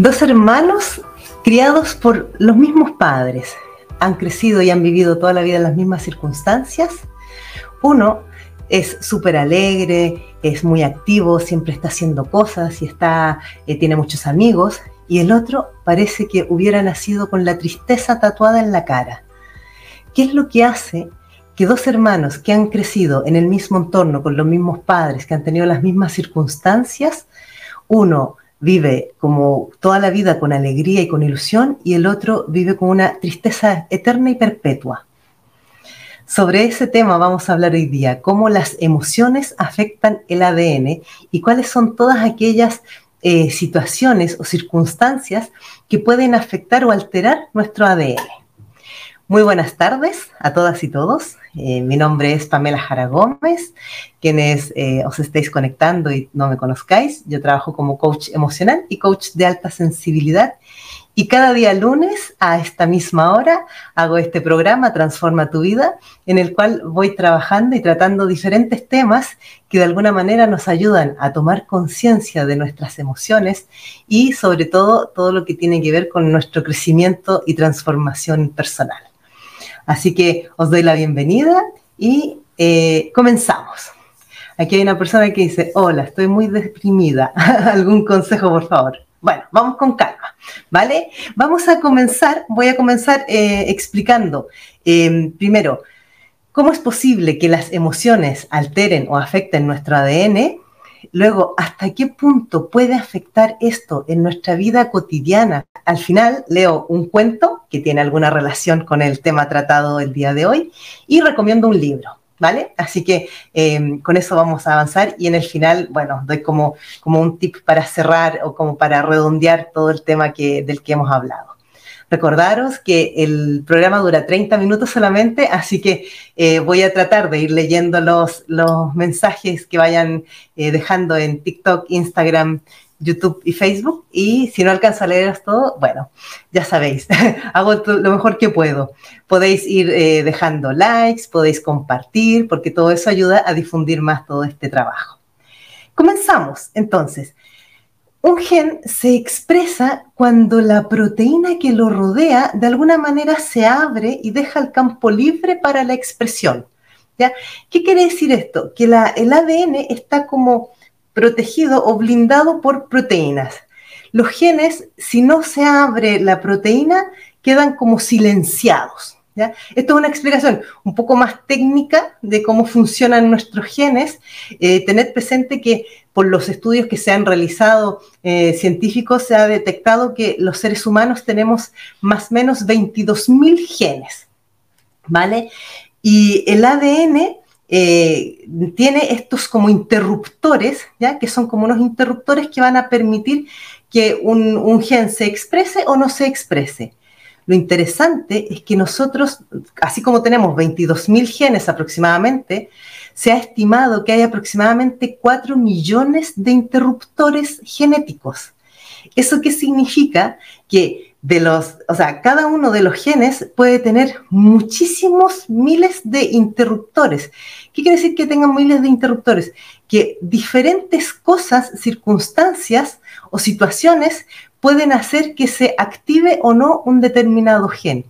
Dos hermanos criados por los mismos padres, han crecido y han vivido toda la vida en las mismas circunstancias. Uno es súper alegre, es muy activo, siempre está haciendo cosas y está, eh, tiene muchos amigos. Y el otro parece que hubiera nacido con la tristeza tatuada en la cara. ¿Qué es lo que hace que dos hermanos que han crecido en el mismo entorno, con los mismos padres, que han tenido las mismas circunstancias, uno vive como toda la vida con alegría y con ilusión y el otro vive con una tristeza eterna y perpetua. Sobre ese tema vamos a hablar hoy día, cómo las emociones afectan el ADN y cuáles son todas aquellas eh, situaciones o circunstancias que pueden afectar o alterar nuestro ADN. Muy buenas tardes a todas y todos. Eh, mi nombre es Pamela Jara Gómez. Quienes eh, os estéis conectando y no me conozcáis, yo trabajo como coach emocional y coach de alta sensibilidad. Y cada día lunes a esta misma hora hago este programa Transforma tu vida, en el cual voy trabajando y tratando diferentes temas que de alguna manera nos ayudan a tomar conciencia de nuestras emociones y sobre todo todo lo que tiene que ver con nuestro crecimiento y transformación personal. Así que os doy la bienvenida y eh, comenzamos. Aquí hay una persona que dice, hola, estoy muy deprimida. ¿Algún consejo, por favor? Bueno, vamos con calma, ¿vale? Vamos a comenzar, voy a comenzar eh, explicando, em, primero, cómo es posible que las emociones alteren o afecten nuestro ADN Luego, ¿hasta qué punto puede afectar esto en nuestra vida cotidiana? Al final, leo un cuento que tiene alguna relación con el tema tratado el día de hoy y recomiendo un libro. ¿Vale? Así que em, con eso vamos a avanzar y en el final, bueno, doy como, como un tip para cerrar o como para redondear todo el tema que, del que hemos hablado. Recordaros que el programa dura 30 minutos solamente, así que eh, voy a tratar de ir leyendo los, los mensajes que vayan eh, dejando en TikTok, Instagram, YouTube y Facebook. Y si no alcanzo a leeros todo, bueno, ya sabéis, hago lo mejor que puedo. Podéis ir eh, dejando likes, podéis compartir, porque todo eso ayuda a difundir más todo este trabajo. Comenzamos entonces. Un gen se expresa cuando la proteína que lo rodea de alguna manera se abre y deja el campo libre para la expresión. ¿ya? ¿Qué quiere decir esto? Que la, el ADN está como protegido o blindado por proteínas. Los genes, si no se abre la proteína, quedan como silenciados. Esto es una explicación un poco más técnica de cómo funcionan nuestros genes. Eh, tener presente que por los estudios que se han realizado eh, científicos se ha detectado que los seres humanos tenemos más o menos 22.000 genes, ¿vale? Y el ADN eh, tiene estos como interruptores, ¿ya? Que son como unos interruptores que van a permitir que un gen se exprese o no se exprese. Lo interesante es que nosotros, así como tenemos 22.000 genes aproximadamente, se ha estimado que hay aproximadamente 4 millones de interruptores genéticos. ¿Eso qué significa? Que de los, o sea, cada uno de los genes puede tener muchísimos miles de interruptores. ¿Qué quiere decir que tengan miles de interruptores? Que diferentes cosas, circunstancias o situaciones pueden hacer que se active o no un determinado gen.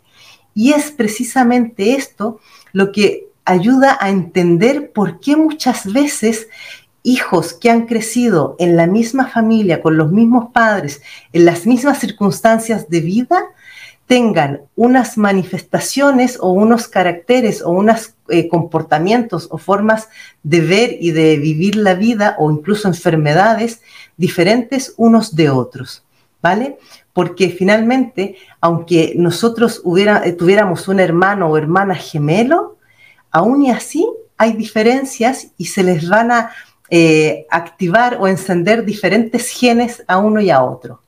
Y es precisamente esto lo que ayuda a entender por qué muchas veces hijos que han crecido en la misma familia, con los mismos padres, en las mismas circunstancias de vida, tengan unas manifestaciones o unos caracteres o unos eh, comportamientos o formas de ver y de vivir la vida o incluso enfermedades diferentes unos de otros. ¿Vale? Porque finalmente, aunque nosotros hubiera, eh, tuviéramos un hermano o hermana gemelo, aún y así hay diferencias y se les van a eh, activar o encender diferentes genes a uno y a otro.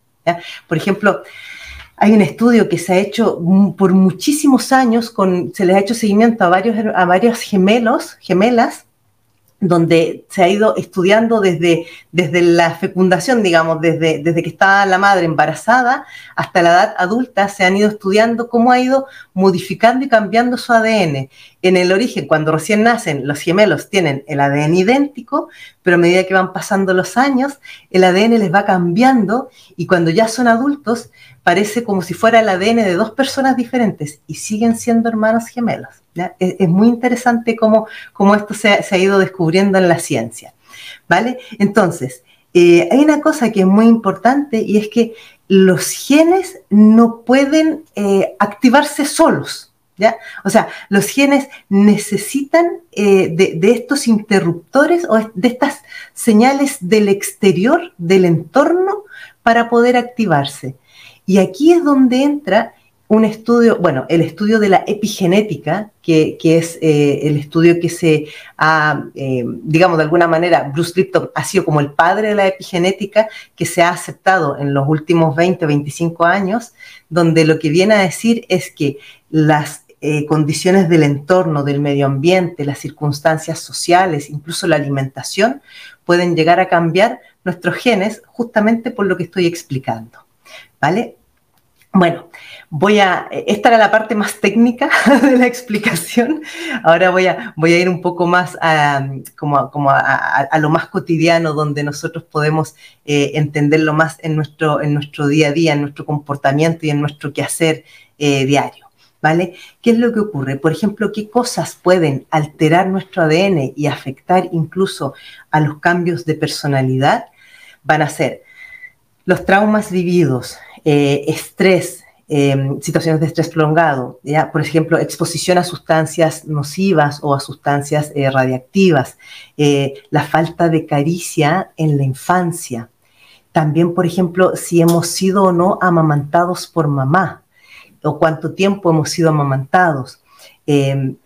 Por ejemplo, hay un estudio que se ha hecho por muchísimos años, con, se les ha hecho seguimiento a varios, a varios gemelos, gemelas, donde se ha ido estudiando desde, desde la fecundación, digamos, desde, desde que estaba la madre embarazada hasta la edad adulta, se han ido estudiando cómo ha ido modificando y cambiando su ADN. En el origen, cuando recién nacen, los gemelos tienen el ADN idéntico, pero a medida que van pasando los años, el ADN les va cambiando y cuando ya son adultos, parece como si fuera el ADN de dos personas diferentes y siguen siendo hermanos gemelos. Es, muy interesante cómo, cómo esto se ha, ido descubriendo en la ciencia. ¿Vale? Entonces, eh, hay una cosa que es muy importante y es que los genes no pueden eh, activarse solos. ¿Ya? O sea, los genes necesitan eh, de, de, estos interruptores o de estas señales del exterior, del entorno, para poder activarse. Y aquí es donde entra un estudio, bueno, el estudio de la epigenética, que, es eh, el estudio que se ha, eh, digamos, de alguna manera, Bruce Lipton ha sido como el padre de la epigenética que se ha aceptado en los últimos 20, 25 años, donde lo que viene a decir es que las eh, condiciones del entorno, del medio ambiente, las circunstancias sociales, incluso la alimentación, pueden llegar a cambiar nuestros genes justamente por lo que estoy explicando. ¿Vale? Bueno, voy a, esta era la parte más técnica de la explicación. Ahora voy a, voy a ir un poco más a, como, como a, lo más cotidiano, donde nosotros podemos eh, entenderlo más en nuestro, en nuestro día a día, en nuestro comportamiento y en nuestro quehacer eh, diario. ¿Vale? ¿Qué es lo que ocurre? Por ejemplo, ¿qué cosas pueden alterar nuestro ADN y afectar incluso a los cambios de personalidad? Van a ser los traumas vividos, eh, estrés, em, situaciones de estrés prolongado, ¿ya? por ejemplo, exposición a sustancias nocivas o a sustancias eh, radiactivas, eh, la falta de caricia en la infancia. También, por ejemplo, si hemos sido o no amamantados por mamá, o cuánto tiempo hemos sido amamantados. Em,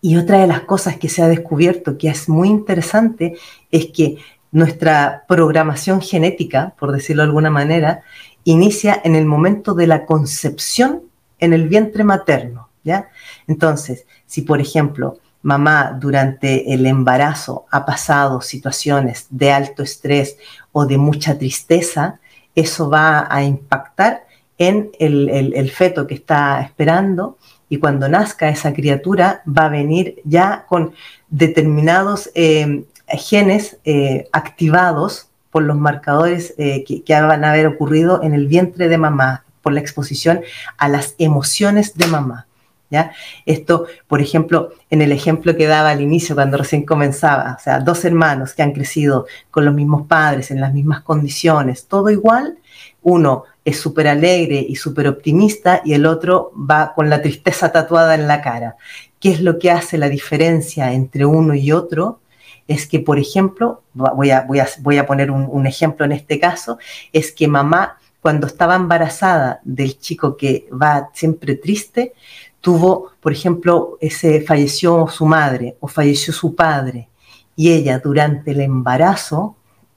y otra de las cosas que se ha descubierto que es muy interesante es que nuestra programación genética, por decirlo de alguna manera, inicia en el momento de la concepción en el vientre materno, ¿ya? Entonces, si por ejemplo mamá durante el embarazo ha pasado situaciones de alto estrés o de mucha tristeza, eso va a impactar en el, feto que está esperando y cuando nazca esa criatura va a venir ya con determinados eh, genes eh, activados por los marcadores eh, que, van a haber ocurrido en el vientre de mamá, por la exposición a las emociones de mamá. ¿Ya? Esto, por ejemplo, en el ejemplo que daba al inicio, cuando recién comenzaba, o sea, dos hermanos que han crecido con los mismos padres, en las mismas condiciones, todo igual, uno es súper alegre y súper optimista y el otro va con la tristeza tatuada en la cara. ¿Qué es lo que hace la diferencia entre uno y otro? Es que, por ejemplo, voy a, voy a, voy a poner un, ejemplo en este caso, es que mamá, cuando estaba embarazada del chico que va siempre triste, tuvo, por ejemplo, ese falleció su madre o falleció su padre y ella durante el embarazo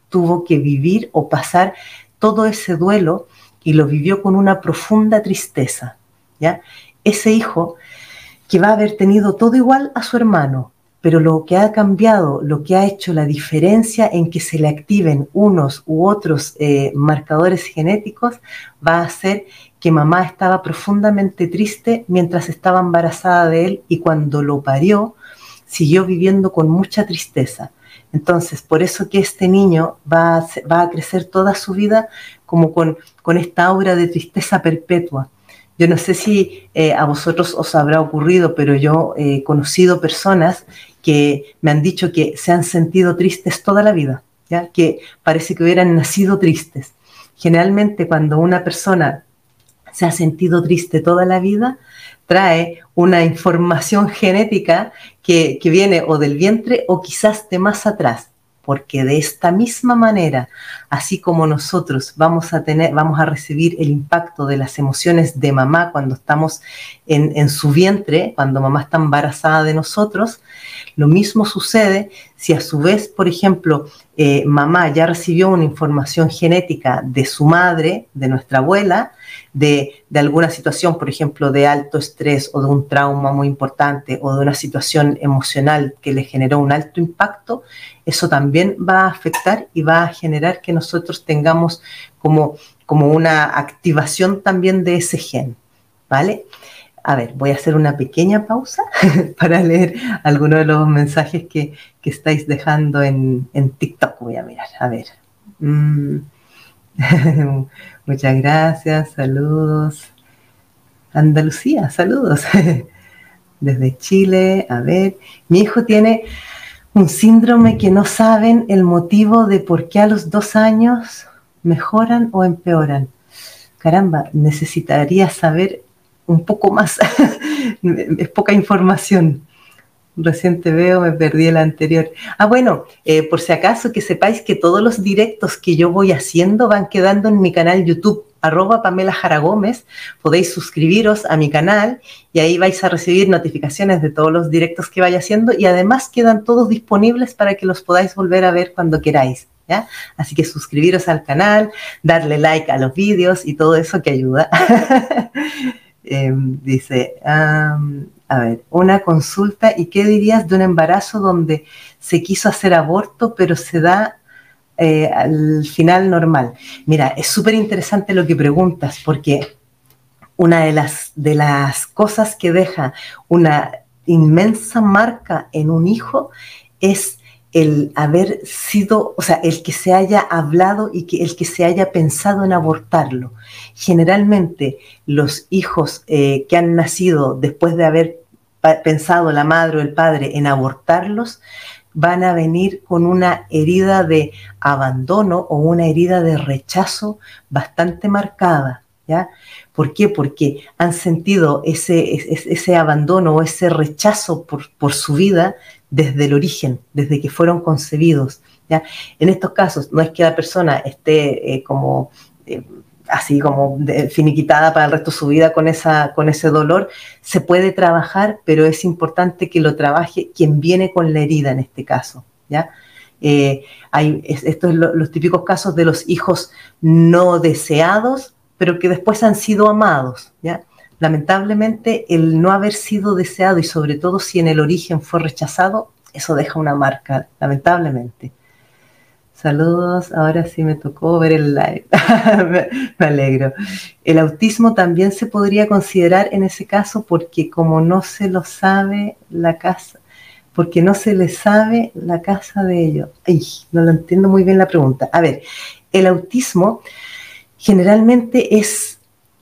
tuvo que vivir o pasar todo ese duelo y lo vivió con una profunda tristeza, ¿ya? Ese hijo que va a haber tenido todo igual a su hermano, pero lo que ha cambiado, lo que ha hecho la diferencia en que se le activen unos u otros eh, marcadores genéticos va a ser que mamá estaba profundamente triste mientras estaba embarazada de él y cuando lo parió siguió viviendo con mucha tristeza. Entonces, por eso que este niño va a, va a crecer toda su vida como con, con esta aura de tristeza perpetua. Yo no sé si eh, a vosotros os habrá ocurrido, pero yo he conocido personas que me han dicho que se han sentido tristes toda la vida, ¿ya? que parece que hubieran nacido tristes. Generalmente cuando una persona se ha sentido triste toda la vida, trae una información genética que, que viene o del vientre o quizás de más atrás porque de esta misma manera, así como nosotros vamos a tener, vamos a recibir el impacto de las emociones de mamá cuando estamos en, en, su vientre, cuando mamá está embarazada de nosotros, Lo mismo sucede si a su vez, por ejemplo, eh, mamá ya recibió una información genética de su madre, de nuestra abuela, de, alguna situación, por ejemplo, de alto estrés o de un trauma muy importante o de una situación emocional que le generó un alto impacto, eso también va a afectar y va a generar que nosotros tengamos como, como una activación también de ese gen, ¿vale? A ver, voy a hacer una pequeña pausa para leer algunos de los mensajes que, estáis dejando en, TikTok. Voy a mirar, a ver. Mm. Muchas gracias, saludos. Andalucía, saludos. Desde Chile, a ver. Mi hijo tiene un síndrome que no saben el motivo de por qué a los dos años mejoran o empeoran. Caramba, necesitaría saber un poco más, es poca información. Recién te veo, me perdí el anterior. Ah, bueno, eh, por si acaso que sepáis que todos los directos que yo voy haciendo van quedando en mi canal YouTube, arroba Pamela Jara Gómez. Podéis suscribiros a mi canal y ahí vais a recibir notificaciones de todos los directos que vaya haciendo y además quedan todos disponibles para que los podáis volver a ver cuando queráis. ¿Ya? Así que suscribiros al canal, darle like a los vídeos y todo eso que ayuda. Em, dice, a ver, una consulta, ¿y qué dirías de un embarazo donde se quiso hacer aborto, pero se da eh, al final normal? Mira, es súper interesante lo que preguntas, porque una de las, de las cosas que deja una inmensa marca en un hijo es el haber sido, o sea, el que se haya hablado y que el que se haya pensado en abortarlo. Generalmente los hijos eh, que han nacido después de haber pensado la madre o el padre en abortarlos, van a venir con una herida de abandono o una herida de rechazo bastante marcada. ¿Ya? ¿Por qué? Porque han sentido ese, ese, abandono o ese rechazo por, por, su vida desde el origen, desde que fueron concebidos. ¿ya? En estos casos no es que la persona esté eh, como eh, así como finiquitada para el resto de su vida con, esa, con ese dolor, se puede trabajar, pero es importante que lo trabaje quien viene con la herida en este caso. ¿ya? Eh, hay, estos son los típicos casos de los hijos no deseados, pero que después han sido amados. ¿ya? Lamentablemente el no haber sido deseado y sobre todo si en el origen fue rechazado, eso deja una marca, lamentablemente. Saludos, ahora sí me tocó ver el live. me, alegro. El autismo también se podría considerar en ese caso porque como no se lo sabe la casa, porque no se le sabe la casa de ellos. Ay, no lo entiendo muy bien la pregunta. A ver, el autismo generalmente es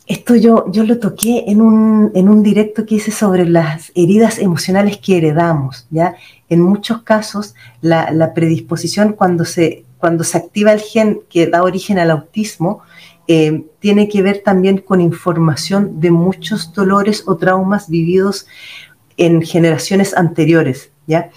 esto yo, yo lo toqué en un, en un directo que hice sobre las heridas emocionales que heredamos, ¿ya? En muchos casos, la, predisposición cuando se, cuando se activa el gen que da origen al autismo, eh, tiene que ver también con información de muchos dolores o traumas vividos en generaciones anteriores, ¿ya?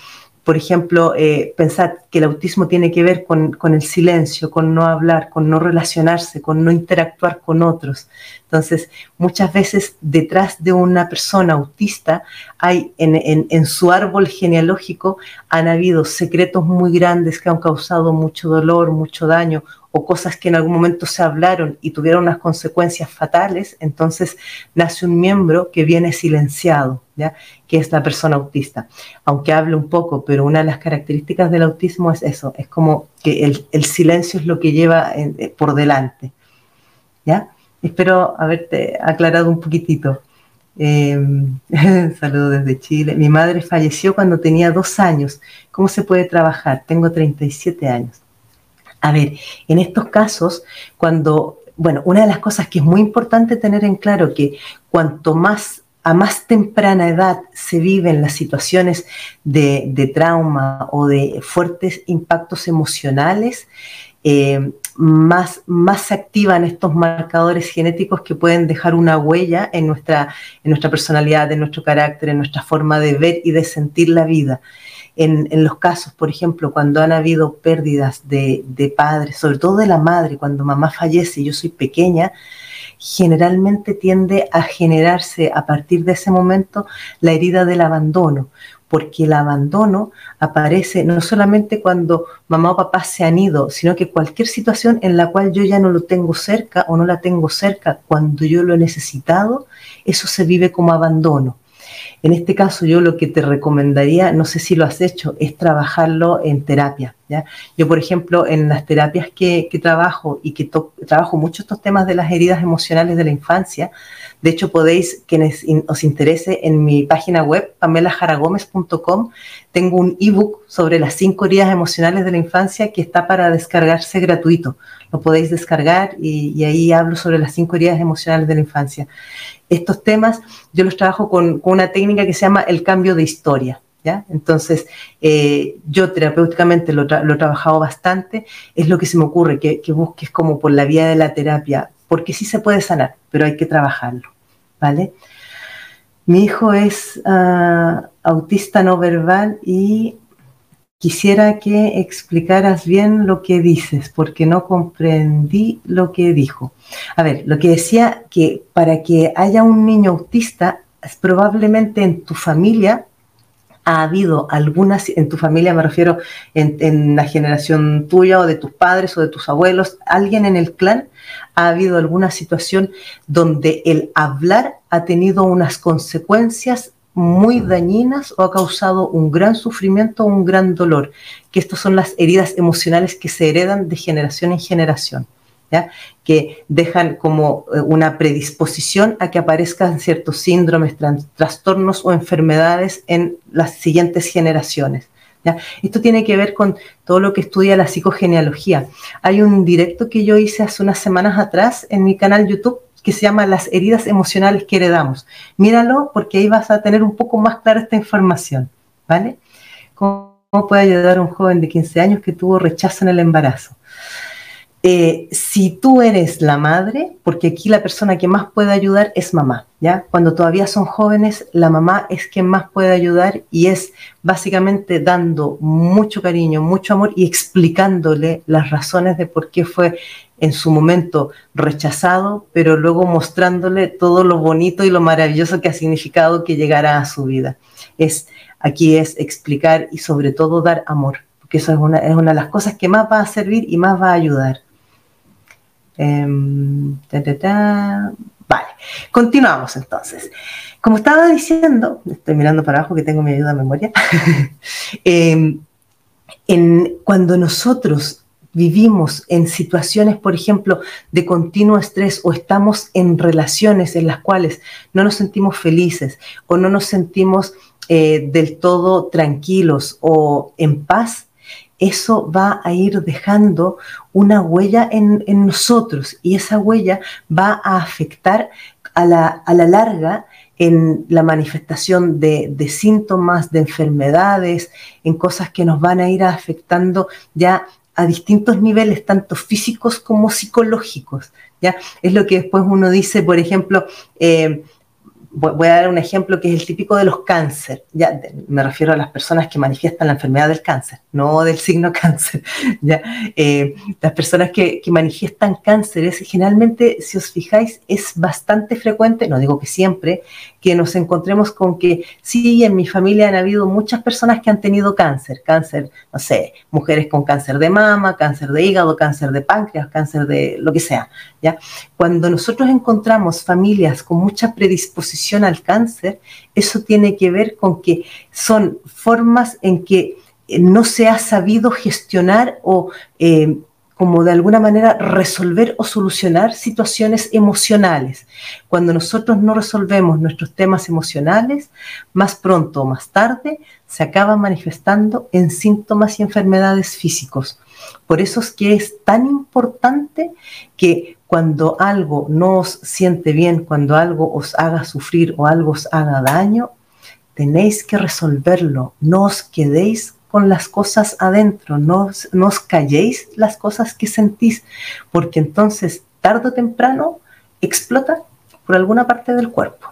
Por ejemplo, eh, pensar que el autismo tiene que ver con, el silencio, con no hablar, con no relacionarse, con no interactuar con otros. Entonces, muchas veces detrás de una persona autista hay en, su árbol genealógico han habido secretos muy grandes que han causado mucho dolor, mucho daño o cosas que en algún momento se hablaron y tuvieron unas consecuencias fatales, entonces nace un miembro que viene silenciado, ¿ya? que es la persona autista. Aunque hable un poco, pero una de las características del autismo es eso, es como que el, silencio es lo que lleva eh, por delante. ¿ya? Espero haberte aclarado un poquitito. Eh, saludo desde Chile. Mi madre falleció cuando tenía dos años. ¿Cómo se puede trabajar? Tengo 37 años. A ver, en estos casos, cuando, bueno, una de las cosas que es muy importante tener en claro que cuanto más a más temprana edad se viven las situaciones de, trauma o de fuertes impactos emocionales, eh, más, más se activan estos marcadores genéticos que pueden dejar una huella en nuestra, en nuestra personalidad, en nuestro carácter, en nuestra forma de ver y de sentir la vida en, los casos, por ejemplo, cuando han habido pérdidas de, de padres, sobre todo de la madre, cuando mamá fallece y yo soy pequeña, generalmente tiende a generarse a partir de ese momento la herida del abandono, porque el abandono aparece no solamente cuando mamá o papá se han ido, sino que cualquier situación en la cual yo ya no lo tengo cerca o no la tengo cerca cuando yo lo he necesitado, eso se vive como abandono. En este caso yo lo que te recomendaría, no sé si lo has hecho, es trabajarlo en terapia. Yo, por ejemplo, en las terapias que, trabajo y que trabajo mucho estos temas de las heridas emocionales de la infancia, de hecho podéis, quienes os interese, en mi página web, pamelajaragomez.com, tengo un ebook sobre las cinco heridas emocionales de la infancia que está para descargarse gratuito. Lo podéis descargar y ahí hablo sobre las cinco heridas emocionales de la infancia estos temas yo los trabajo con, una técnica que se llama el cambio de historia. Entonces, eh, yo terapéuticamente lo, he trabajado bastante, es lo que se me ocurre, que, busques como por la vía de la terapia, porque sí se puede sanar, pero hay que trabajarlo, ¿vale? Mi hijo es ah, autista no verbal y Quisiera que explicaras bien lo que dices, porque no comprendí lo que dijo. A ver, lo que decía que para que haya un niño autista, probablemente en tu familia ha habido algunas, en tu familia me refiero en, en, la generación tuya o de tus padres o de tus abuelos, alguien en el clan, ha habido alguna situación donde el hablar ha tenido unas consecuencias muy dañinas o ha causado un gran sufrimiento o un gran dolor, que estas son las heridas emocionales que se heredan de generación en generación, que dejan como eh, una predisposición a que aparezcan ciertos síndromes, trastornos o enfermedades en las siguientes generaciones. Esto tiene que ver con todo lo que estudia la psicogenealogía. Hay un directo que yo hice hace unas semanas atrás en mi canal YouTube que se llama Las heridas emocionales que heredamos. Míralo porque ahí vas a tener un poco más clara esta información, ¿vale? ¿Cómo puede ayudar a un joven de 15 años que tuvo rechazo en el embarazo? Eh, si tú eres la madre, porque aquí la persona que más puede ayudar es mamá, ¿ya? Cuando todavía son jóvenes, la mamá es quien más puede ayudar y es básicamente dando mucho cariño, mucho amor y explicándole las razones de por qué fue en su momento rechazado, pero luego mostrándole todo lo bonito y lo maravilloso que ha significado que llegara a su vida. Es, aquí es explicar y sobre todo dar amor, porque eso es una, es una de las cosas que más va a servir y más va a ayudar. Em, vale, continuamos entonces. Como estaba diciendo, estoy mirando para abajo que tengo mi ayuda de memoria, em, cuando nosotros vivimos en situaciones, por ejemplo, de continuo estrés o estamos en relaciones en las cuales no nos sentimos felices o no nos sentimos eh, del todo tranquilos o en paz, eso va a ir dejando una huella en, nosotros y esa huella va a afectar a la, larga en la manifestación de, síntomas, de enfermedades, en cosas que nos van a ir afectando ya a distintos niveles, tanto físicos como psicológicos. ¿ya? Es lo que después uno dice, por ejemplo, eh, voy a dar un ejemplo que es el típico de los cáncer. Ya me refiero a las personas que manifiestan la enfermedad del cáncer, no del signo cáncer. ¿ya? Eh, las personas que, que, manifiestan cánceres, generalmente, si os fijáis, es bastante frecuente, no digo que siempre, que nos encontremos con que sí, en mi familia han habido muchas personas que han tenido cáncer, cáncer, no sé, mujeres con cáncer de mama, cáncer de hígado, cáncer de páncreas, cáncer de lo que sea. ¿ya? Cuando nosotros encontramos familias con mucha predisposición, al cáncer, eso tiene que ver con que son formas en que eh, no se ha sabido gestionar o eh, como de alguna manera resolver o solucionar situaciones emocionales. Cuando nosotros no resolvemos nuestros temas emocionales, más pronto o más tarde se acaban manifestando en síntomas y enfermedades físicos. Por eso es que es tan importante que cuando algo no os siente bien, cuando algo os haga sufrir o algo os haga daño, tenéis que resolverlo. No os quedéis con las cosas adentro, no, no os calléis las cosas que sentís, porque entonces tarde o temprano explota por alguna parte del cuerpo.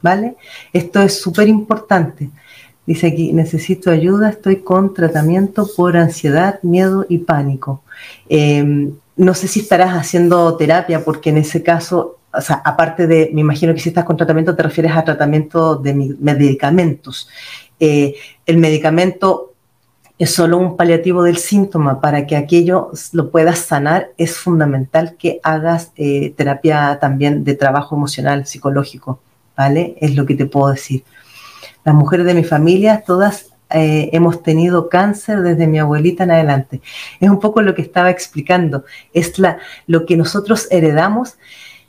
¿Vale? Esto es súper importante. Dice aquí, necesito ayuda, estoy con tratamiento por ansiedad, miedo y pánico. Em, no sé si estarás haciendo terapia, porque en ese caso, o sea, aparte de, me imagino que si estás con tratamiento te refieres a tratamiento de medicamentos. eh, el medicamento es solo un paliativo del síntoma. Para que aquello lo puedas sanar, es fundamental que hagas eh, terapia también de trabajo emocional, psicológico, ¿vale? Es lo que te puedo decir. Las mujeres de mi familia, todas eh, hemos tenido cáncer desde mi abuelita en adelante. Es un poco lo que estaba explicando. Es la, lo que nosotros heredamos,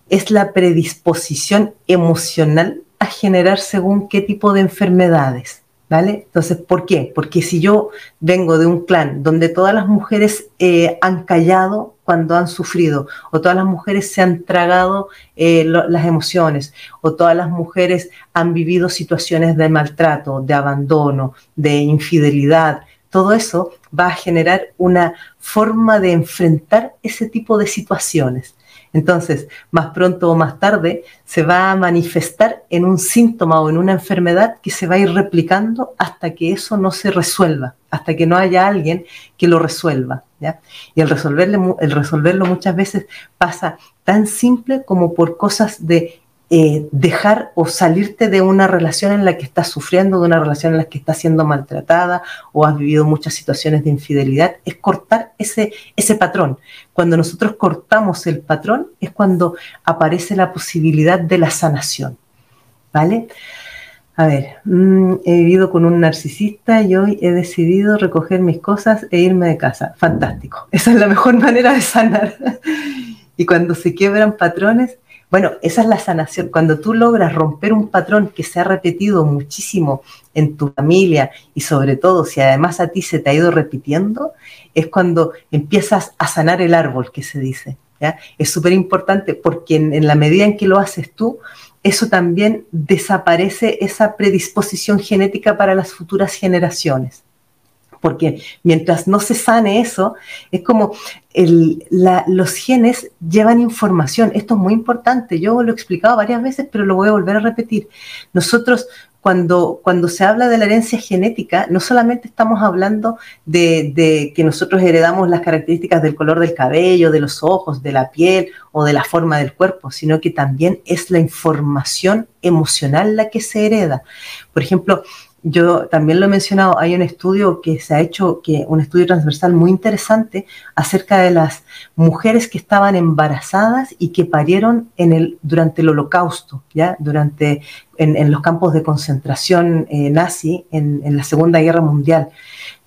es la predisposición emocional a generar según qué tipo de enfermedades. ¿Vale? Entonces, ¿por qué? Porque si yo vengo de un clan donde todas las mujeres eh, han callado cuando han sufrido, o todas las mujeres se han tragado eh, las emociones, o todas las mujeres han vivido situaciones de maltrato, de abandono, de infidelidad, todo eso va a generar una forma de enfrentar ese tipo de situaciones. Entonces, más pronto o más tarde, se va a manifestar en un síntoma o en una enfermedad que se va a ir replicando hasta que eso no se resuelva, hasta que no haya alguien que lo resuelva. Y el, resolverle, el resolverlo muchas veces pasa tan simple como por cosas de eh, dejar o salirte de una relación en la que estás sufriendo, de una relación en la que estás siendo maltratada o has vivido muchas situaciones de infidelidad, es cortar ese, ese patrón. Cuando nosotros cortamos el patrón es cuando aparece la posibilidad de la sanación. ¿Vale? A ver, mm, he vivido con un narcisista y hoy he decidido recoger mis cosas e irme de casa. Fantástico. Esa es la mejor manera de sanar. y cuando se quiebran patrones, bueno, esa es la sanación. Cuando tú logras romper un patrón que se ha repetido muchísimo en tu familia y sobre todo si además a ti se te ha ido repitiendo, es cuando empiezas a sanar el árbol que se dice. Es súper importante porque en, la medida en que lo haces tú, eso también desaparece esa predisposición genética para las futuras generaciones porque mientras no se sane eso, es como los genes llevan información. Esto es muy importante, yo lo he explicado varias veces, pero lo voy a volver a repetir. Nosotros, cuando, cuando se habla de la herencia genética, no solamente estamos hablando de, de que nosotros heredamos las características del color del cabello, de los ojos, de la piel o de la forma del cuerpo, sino que también es la información emocional la que se hereda. Por ejemplo, yo también lo he mencionado, hay un estudio que se ha hecho, que, un estudio transversal muy interesante acerca de las mujeres que estaban embarazadas y que parieron durante el holocausto, ¿ya? Durante, en, los campos de concentración eh, nazi en, la Segunda Guerra Mundial.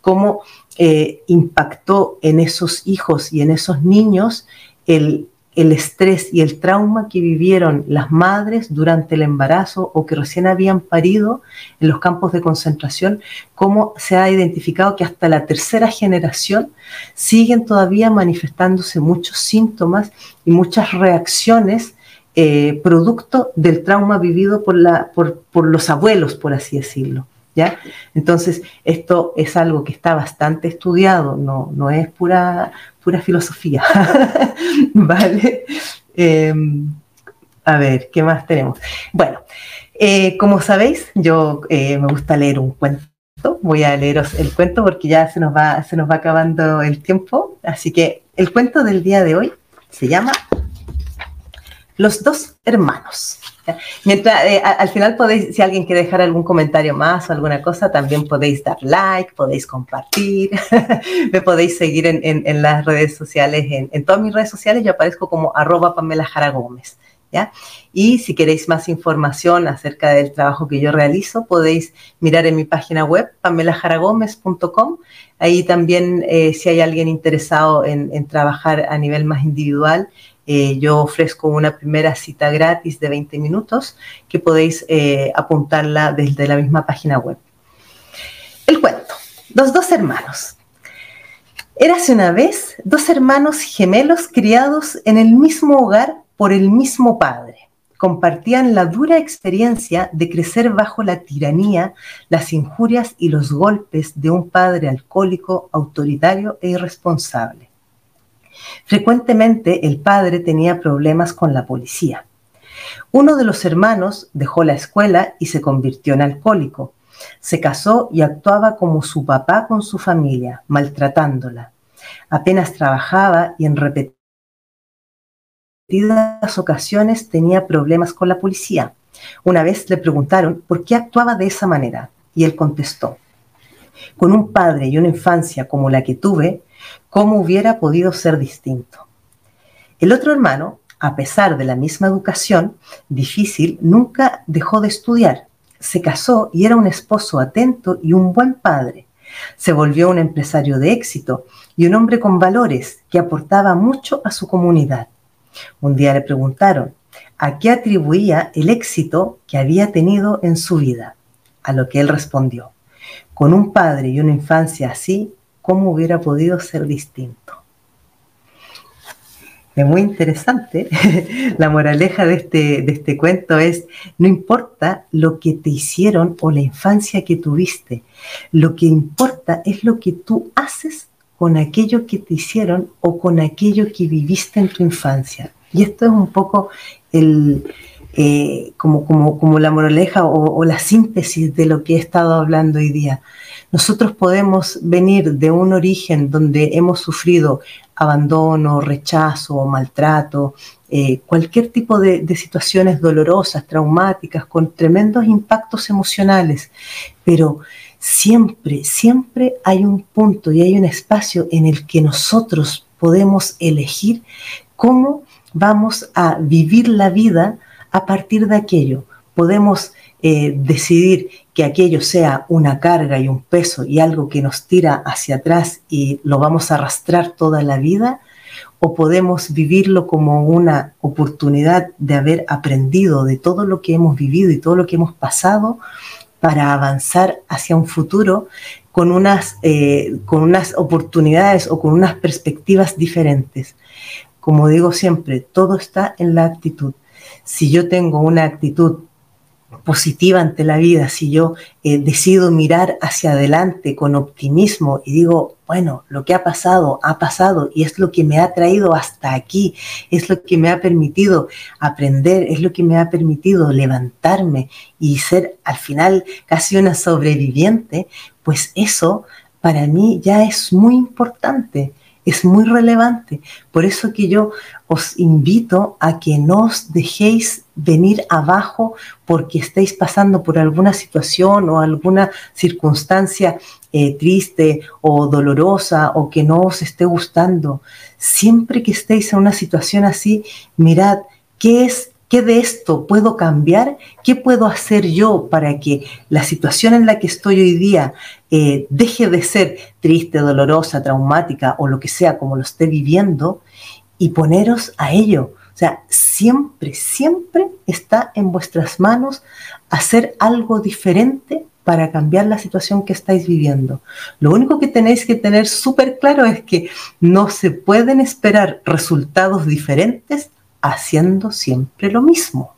Cómo eh, impactó en esos hijos y en esos niños el, el estrés y el trauma que vivieron las madres durante el embarazo o que recién habían parido en los campos de concentración, cómo se ha identificado que hasta la tercera generación siguen todavía manifestándose muchos síntomas y muchas reacciones eh, producto del trauma vivido por, la, por, por los abuelos, por así decirlo. ¿Ya? Entonces, esto es algo que está bastante estudiado, no, no es pura, pura filosofía. ¿Vale? Em, a ver, ¿qué más tenemos? Bueno, eh, como sabéis, yo eh, me gusta leer un cuento. Voy a leeros el cuento porque ya se nos, va, se nos va acabando el tiempo. Así que el cuento del día de hoy se llama Los dos hermanos. Mientras, eh, al final podéis, si alguien quiere dejar algún comentario más o alguna cosa, también podéis dar like, podéis compartir, me podéis seguir en, las redes sociales, en, todas mis redes sociales yo aparezco como arroba Pamela Jara Gómez. ¿Ya? Y si queréis más información acerca del trabajo que yo realizo, podéis mirar en mi página web, pamelajaragomez.com. Ahí también, eh, si hay alguien interesado en, en, trabajar a nivel más individual, eh, yo ofrezco una primera cita gratis de 20 minutos que podéis eh, apuntarla desde la misma página web. El cuento. Los dos hermanos. Érase una vez dos hermanos gemelos criados en el mismo hogar por el mismo padre. Compartían la dura experiencia de crecer bajo la tiranía, las injurias y los golpes de un padre alcohólico, autoritario e irresponsable. Frecuentemente el padre tenía problemas con la policía. Uno de los hermanos dejó la escuela y se convirtió en alcohólico. Se casó y actuaba como su papá con su familia, maltratándola. Apenas trabajaba y en repetidas ocasiones tenía problemas con la policía. Una vez le preguntaron por qué actuaba de esa manera y él contestó, con un padre y una infancia como la que tuve, ¿cómo hubiera podido ser distinto? El otro hermano, a pesar de la misma educación difícil, nunca dejó de estudiar. Se casó y era un esposo atento y un buen padre. Se volvió un empresario de éxito y un hombre con valores que aportaba mucho a su comunidad. Un día le preguntaron a qué atribuía el éxito que había tenido en su vida, a lo que él respondió, con un padre y una infancia así, ¿cómo hubiera podido ser distinto? Es muy interesante. La moraleja de este, de este cuento es, no importa lo que te hicieron o la infancia que tuviste, lo que importa es lo que tú haces con aquello que te hicieron o con aquello que viviste en tu infancia. Y esto es un poco el, eh, como, como, como, la moraleja o, la síntesis de lo que he estado hablando hoy día. Nosotros podemos venir de un origen donde hemos sufrido abandono, rechazo, maltrato, eh, cualquier tipo de, situaciones dolorosas, traumáticas, con tremendos impactos emocionales, pero siempre, siempre hay un punto y hay un espacio en el que nosotros podemos elegir cómo vamos a vivir la vida a partir de aquello. Podemos eh, decidir que aquello sea una carga y un peso y algo que nos tira hacia atrás y lo vamos a arrastrar toda la vida, o podemos vivirlo como una oportunidad de haber aprendido de todo lo que hemos vivido y todo lo que hemos pasado para avanzar hacia un futuro con unas, eh, con unas oportunidades o con unas perspectivas diferentes. Como digo siempre, todo está en la actitud. Si yo tengo una actitud positiva ante la vida, si yo eh, decido mirar hacia adelante con optimismo y digo, bueno, lo que ha pasado, ha pasado y es lo que me ha traído hasta aquí, es lo que me ha permitido aprender, es lo que me ha permitido levantarme y ser al final casi una sobreviviente, pues eso para mí ya es muy importante es muy relevante. Por eso que yo os invito a que no os dejéis venir abajo porque estéis pasando por alguna situación o alguna circunstancia eh, triste o dolorosa o que no os esté gustando. Siempre que estéis en una situación así, mirad qué es ¿Qué de esto puedo cambiar? ¿Qué puedo hacer yo para que la situación en la que estoy hoy día eh, deje de ser triste, dolorosa, traumática o lo que sea como lo esté viviendo y poneros a ello? O sea, siempre, siempre está en vuestras manos hacer algo diferente para cambiar la situación que estáis viviendo. Lo único que tenéis que tener súper claro es que no se pueden esperar resultados diferentes haciendo siempre lo mismo.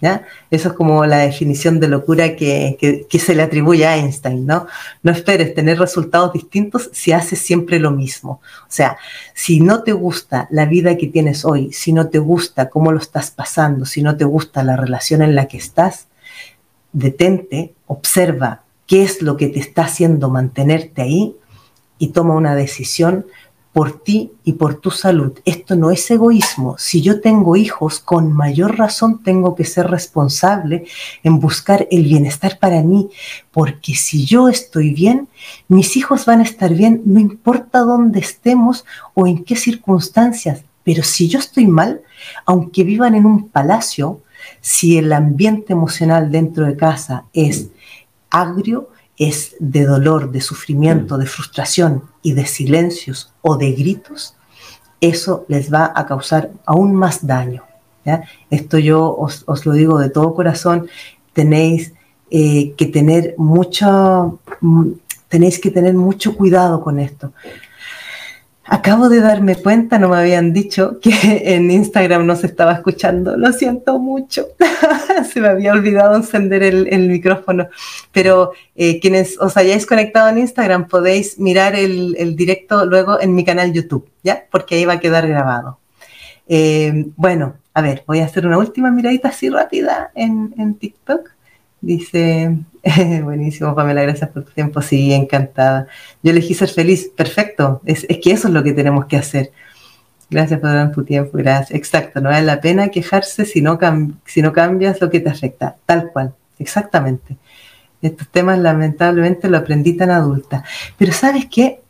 ¿ya? Eso es como la definición de locura que, se le atribuye a Einstein, ¿no? No esperes tener resultados distintos si haces siempre lo mismo. O sea, si no te gusta la vida que tienes hoy, si no te gusta cómo lo estás pasando, si no te gusta la relación en la que estás, detente, observa qué es lo que te está haciendo mantenerte ahí y toma una decisión por ti y por tu salud. Esto no es egoísmo. Si yo tengo hijos, con mayor razón tengo que ser responsable en buscar el bienestar para mí, porque si yo estoy bien, mis hijos van a estar bien, no importa dónde estemos o en qué circunstancias. Pero si yo estoy mal, aunque vivan en un palacio, si el ambiente emocional dentro de casa es agrio, es de dolor, de sufrimiento, de frustración y de silencios o de gritos, eso les va a causar aún más daño. Esto yo os, lo digo de todo corazón, tenéis eh, que tener mucho, mm, tenéis que tener mucho cuidado con esto. Acabo de darme cuenta, no me habían dicho que en Instagram no se estaba escuchando. Lo siento mucho. se me había olvidado encender el, micrófono. Pero eh, quienes os hayáis conectado en Instagram podéis mirar el, directo luego en mi canal YouTube, ¿ya? Porque ahí va a quedar grabado. Eh, bueno, a ver, voy a hacer una última miradita así rápida en, en TikTok. Dice, buenísimo Pamela, gracias por tu tiempo, sí, encantada. Yo elegí ser feliz, perfecto, es, que eso es lo que tenemos que hacer. Gracias por dar tu tiempo, gracias. Exacto, no vale la pena quejarse si no, si no cambias lo que te afecta, tal cual, exactamente. Estos temas lamentablemente lo aprendí tan adulta. Pero sabes qué?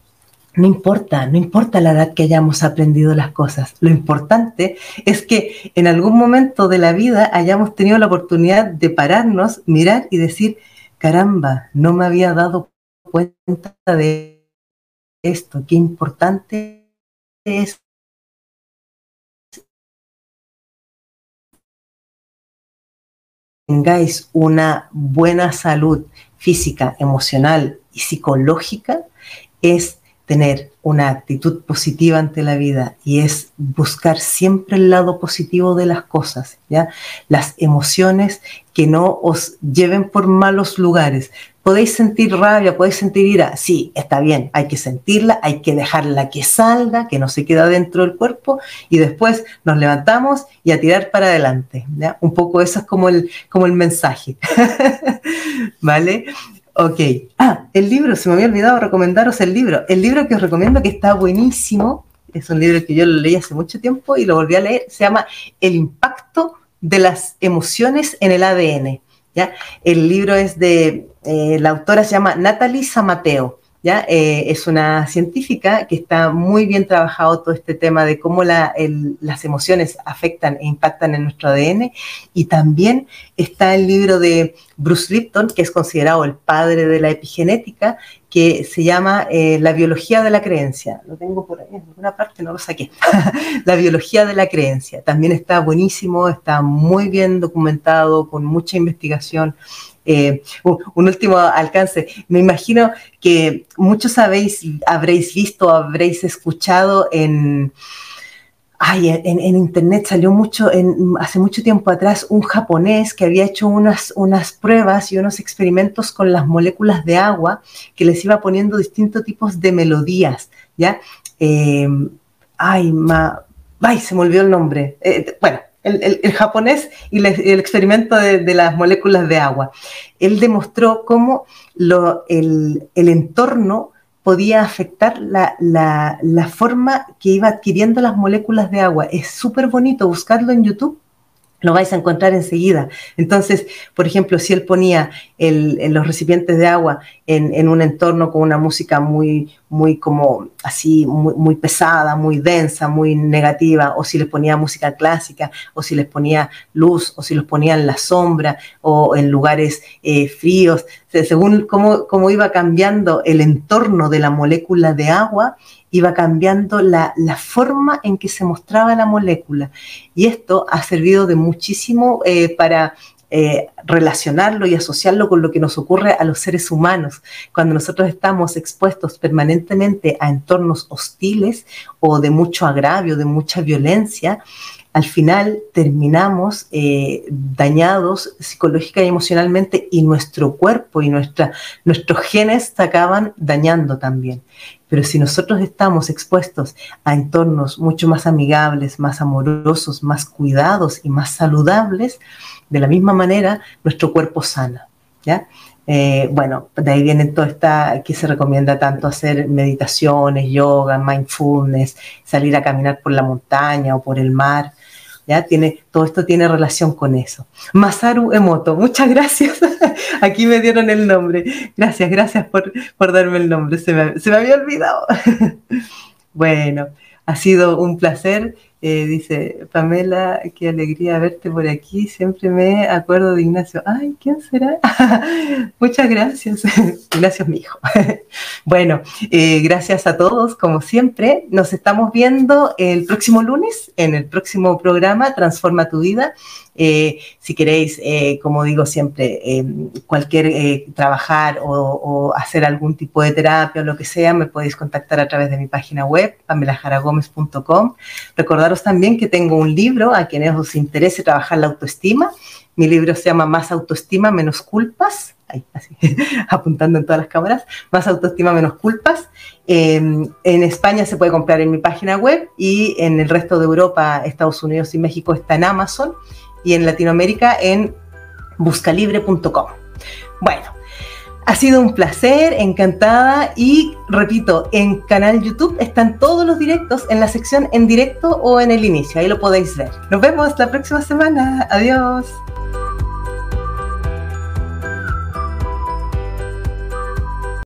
No importa, no importa la edad que hayamos aprendido las cosas. Lo importante es que en algún momento de la vida hayamos tenido la oportunidad de pararnos, mirar y decir, caramba, no me había dado cuenta de esto, qué importante es tengáis una buena salud física, emocional y psicológica es tener una actitud positiva ante la vida y es buscar siempre el lado positivo de las cosas, ¿ya? Las emociones que no os lleven por malos lugares. Podéis sentir rabia, podéis sentir ira, sí, está bien, hay que sentirla, hay que dejarla que salga, que no se queda dentro del cuerpo y después nos levantamos y a tirar para adelante, ¿ya? Un poco eso es como el, como el mensaje, ¿vale? Ok. Ah, el libro, se me había olvidado recomendaros el libro. El libro que os recomiendo que está buenísimo, es un libro que yo lo leí hace mucho tiempo y lo volví a leer, se llama El impacto de las emociones en el ADN. ¿ya? El libro es de, eh, la autora se llama Natalie Samateo. Eh, es una científica que está muy bien trabajado todo este tema de cómo las emociones afectan e impactan en nuestro ADN. Y también está el libro de Bruce Lipton, que es considerado el padre de la epigenética, que se llama eh, La biología de la creencia. Lo tengo por ahí en alguna parte, no lo saqué. la biología de la creencia. También está buenísimo, está muy bien documentado, con mucha investigación. Eh, un último alcance. Me imagino que muchos habéis, habréis visto, habréis escuchado en Ay, en, internet salió mucho, en, hace mucho tiempo atrás, un japonés que había hecho unas, unas pruebas y unos experimentos con las moléculas de agua que les iba poniendo distintos tipos de melodías, ¿ya? Eh, ay, ma, ay, se me olvidó el nombre. Eh, bueno, el, japonés y el experimento de, las moléculas de agua. Él demostró cómo el, el entorno podía afectar la, forma que iba adquiriendo las moléculas de agua. Es súper bonito buscarlo en YouTube lo vais a encontrar enseguida. Entonces, por ejemplo, si él ponía los recipientes de agua en, un entorno con una música muy, muy como así, muy, pesada, muy densa, muy negativa, o si les ponía música clásica, o si les ponía luz, o si los ponía en la sombra, o en lugares eh, fríos, según cómo, cómo iba cambiando el entorno de la molécula de agua, iba cambiando la, forma en que se mostraba la molécula. Y esto ha servido de muchísimo eh, para eh, relacionarlo y asociarlo con lo que nos ocurre a los seres humanos. Cuando nosotros estamos expuestos permanentemente a entornos hostiles o de mucho agravio, de mucha violencia, al final terminamos eh, dañados psicológica y emocionalmente y nuestro cuerpo y nuestra, nuestros genes se acaban dañando también. Pero si nosotros estamos expuestos a entornos mucho más amigables, más amorosos, más cuidados y más saludables, de la misma manera nuestro cuerpo sana. ¿ya? Eh, bueno, de ahí viene todo esta que se recomienda tanto hacer meditaciones, yoga, mindfulness, salir a caminar por la montaña o por el mar. ¿ya? Tiene, todo esto tiene relación con eso. Masaru Emoto, muchas gracias. Aquí me dieron el nombre. Gracias, gracias por, por darme el nombre. Se me, se me había olvidado. bueno, ha sido un placer eh, dice, Pamela, qué alegría verte por aquí. Siempre me acuerdo de Ignacio. Ay, ¿quién será? Muchas gracias. Ignacio es mi hijo. bueno, eh, gracias a todos, como siempre. Nos estamos viendo el próximo lunes en el próximo programa Transforma tu vida. Eh, si queréis, eh, como digo siempre, eh, cualquier trabajar o, hacer algún tipo de terapia o lo que sea, me podéis contactar a través de mi página web, pamelajaragomez.com. Recordaros también que tengo un libro a quienes os interese trabajar la autoestima. Mi libro se llama Más autoestima, menos culpas. Así, apuntando en todas las cámaras. Más autoestima, menos culpas. en España se puede comprar en mi página web y en el resto de Europa, Estados Unidos y México está en Amazon y en Latinoamérica en buscalibre.com. Bueno, ha sido un placer, encantada y repito, en canal YouTube están todos los directos en la sección en directo o en el inicio, ahí lo podéis ver. Nos vemos la próxima semana, adiós.